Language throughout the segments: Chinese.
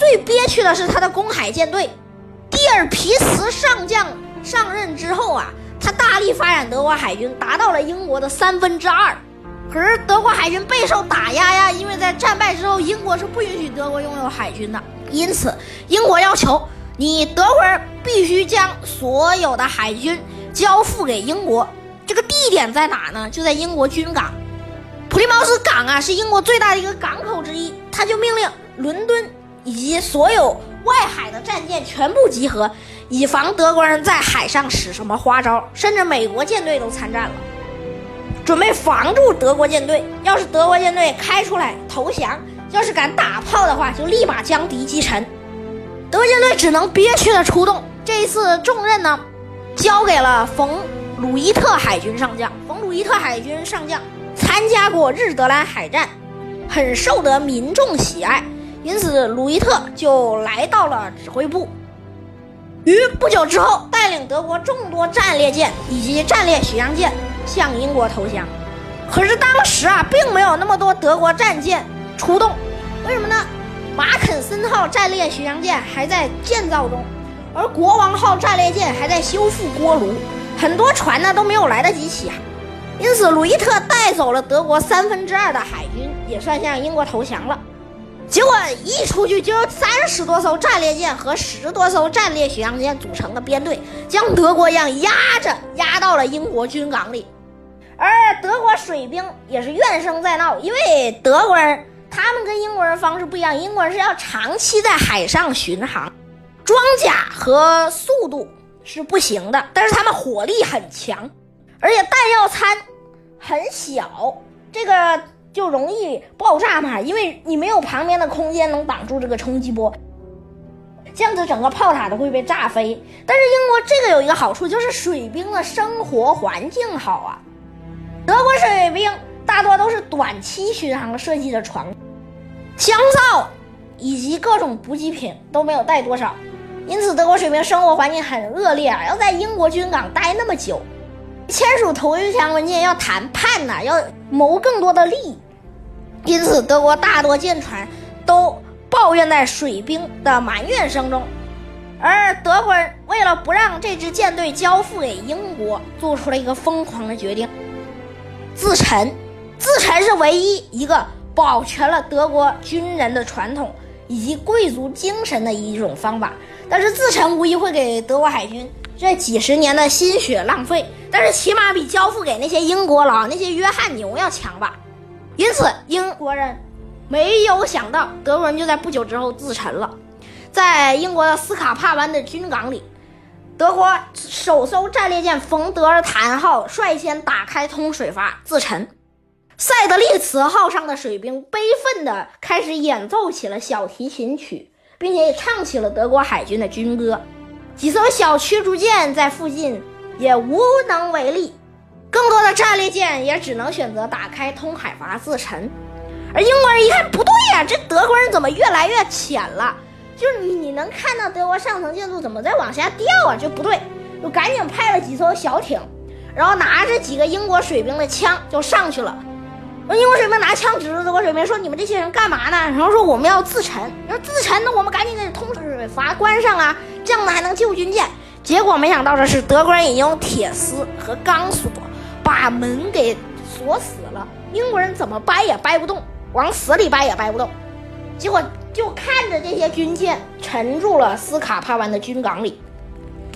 最憋屈的是他的公海舰队。蒂尔皮茨上将上任之后啊，他大力发展德国海军，达到了英国的三分之二。可是德国海军备受打压呀，因为在战败之后，英国是不允许德国拥有海军的，因此英国要求你德国人必须将所有的海军交付给英国。这个地点在哪呢？就在英国军港。普利茅斯港啊，是英国最大的一个港口之一。他就命令伦敦以及所有外海的战舰全部集合，以防德国人在海上使什么花招。甚至美国舰队都参战了。准备防住德国舰队，要是德国舰队开出来投降，要是敢打炮的话，就立马将敌击沉。德国舰队只能憋屈的出动。这一次重任呢，交给了冯·鲁伊特海军上将。冯·鲁伊特海军上将参加过日德兰海战，很受得民众喜爱，因此鲁伊特就来到了指挥部。于不久之后，带领德国众多战列舰以及战列巡洋舰。向英国投降，可是当时啊，并没有那么多德国战舰出动，为什么呢？马肯森号战列巡洋舰还在建造中，而国王号战列舰还在修复锅炉，很多船呢都没有来得及起啊，因此鲁伊特带走了德国三分之二的海军，也算向英国投降了。结果一出去就有三十多艘战列舰和十多艘战列巡洋舰组成的编队，将德国样压着压到了英国军港里。而德国水兵也是怨声载道，因为德国人他们跟英国人方式不一样，英国人是要长期在海上巡航，装甲和速度是不行的，但是他们火力很强，而且弹药仓很小，这个就容易爆炸嘛，因为你没有旁边的空间能挡住这个冲击波，这样子整个炮塔都会被炸飞。但是英国这个有一个好处，就是水兵的生活环境好啊。德国水兵大多都是短期巡航设计的船，枪炮以及各种补给品都没有带多少，因此德国水兵生活环境很恶劣啊！要在英国军港待那么久，签署投降文件要谈判呐，要谋更多的利益，因此德国大多舰船都抱怨在水兵的埋怨声中，而德国人为了不让这支舰队交付给英国，做出了一个疯狂的决定。自沉，自沉是唯一一个保全了德国军人的传统以及贵族精神的一种方法。但是自沉无疑会给德国海军这几十年的心血浪费，但是起码比交付给那些英国佬、那些约翰牛要强吧。因此，英国人没有想到德国人就在不久之后自沉了，在英国的斯卡帕湾的军港里。德国首艘战列舰冯德尔坦号率先打开通水阀自沉，塞德利茨号上的水兵悲愤地开始演奏起了小提琴曲，并且也唱起了德国海军的军歌。几艘小驱逐舰在附近也无能为力，更多的战列舰也只能选择打开通海阀自沉。而英国人一看不对呀，这德国人怎么越来越浅了？就是你，能看到德国上层建筑怎么在往下掉啊？就不对，就赶紧派了几艘小艇，然后拿着几个英国水兵的枪就上去了。英国水兵拿枪指着德国水兵说：“你们这些人干嘛呢？”然后说：“我们要自沉。”要自沉，那我们赶紧给通水阀关上啊，这样呢还能救军舰。结果没想到的是，德国人已经用铁丝和钢索把门给锁死了。英国人怎么掰也掰不动，往死里掰也掰不动。结果。就看着这些军舰沉入了斯卡帕湾的军港里，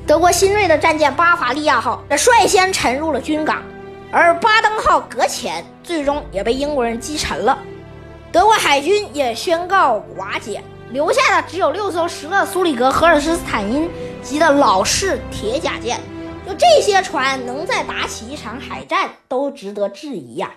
德国新锐的战舰巴伐利亚号率先沉入了军港，而巴登号搁浅，最终也被英国人击沉了。德国海军也宣告瓦解，留下的只有六艘施乐苏里格荷尔斯坦因级的老式铁甲舰。就这些船能再打起一场海战，都值得质疑呀。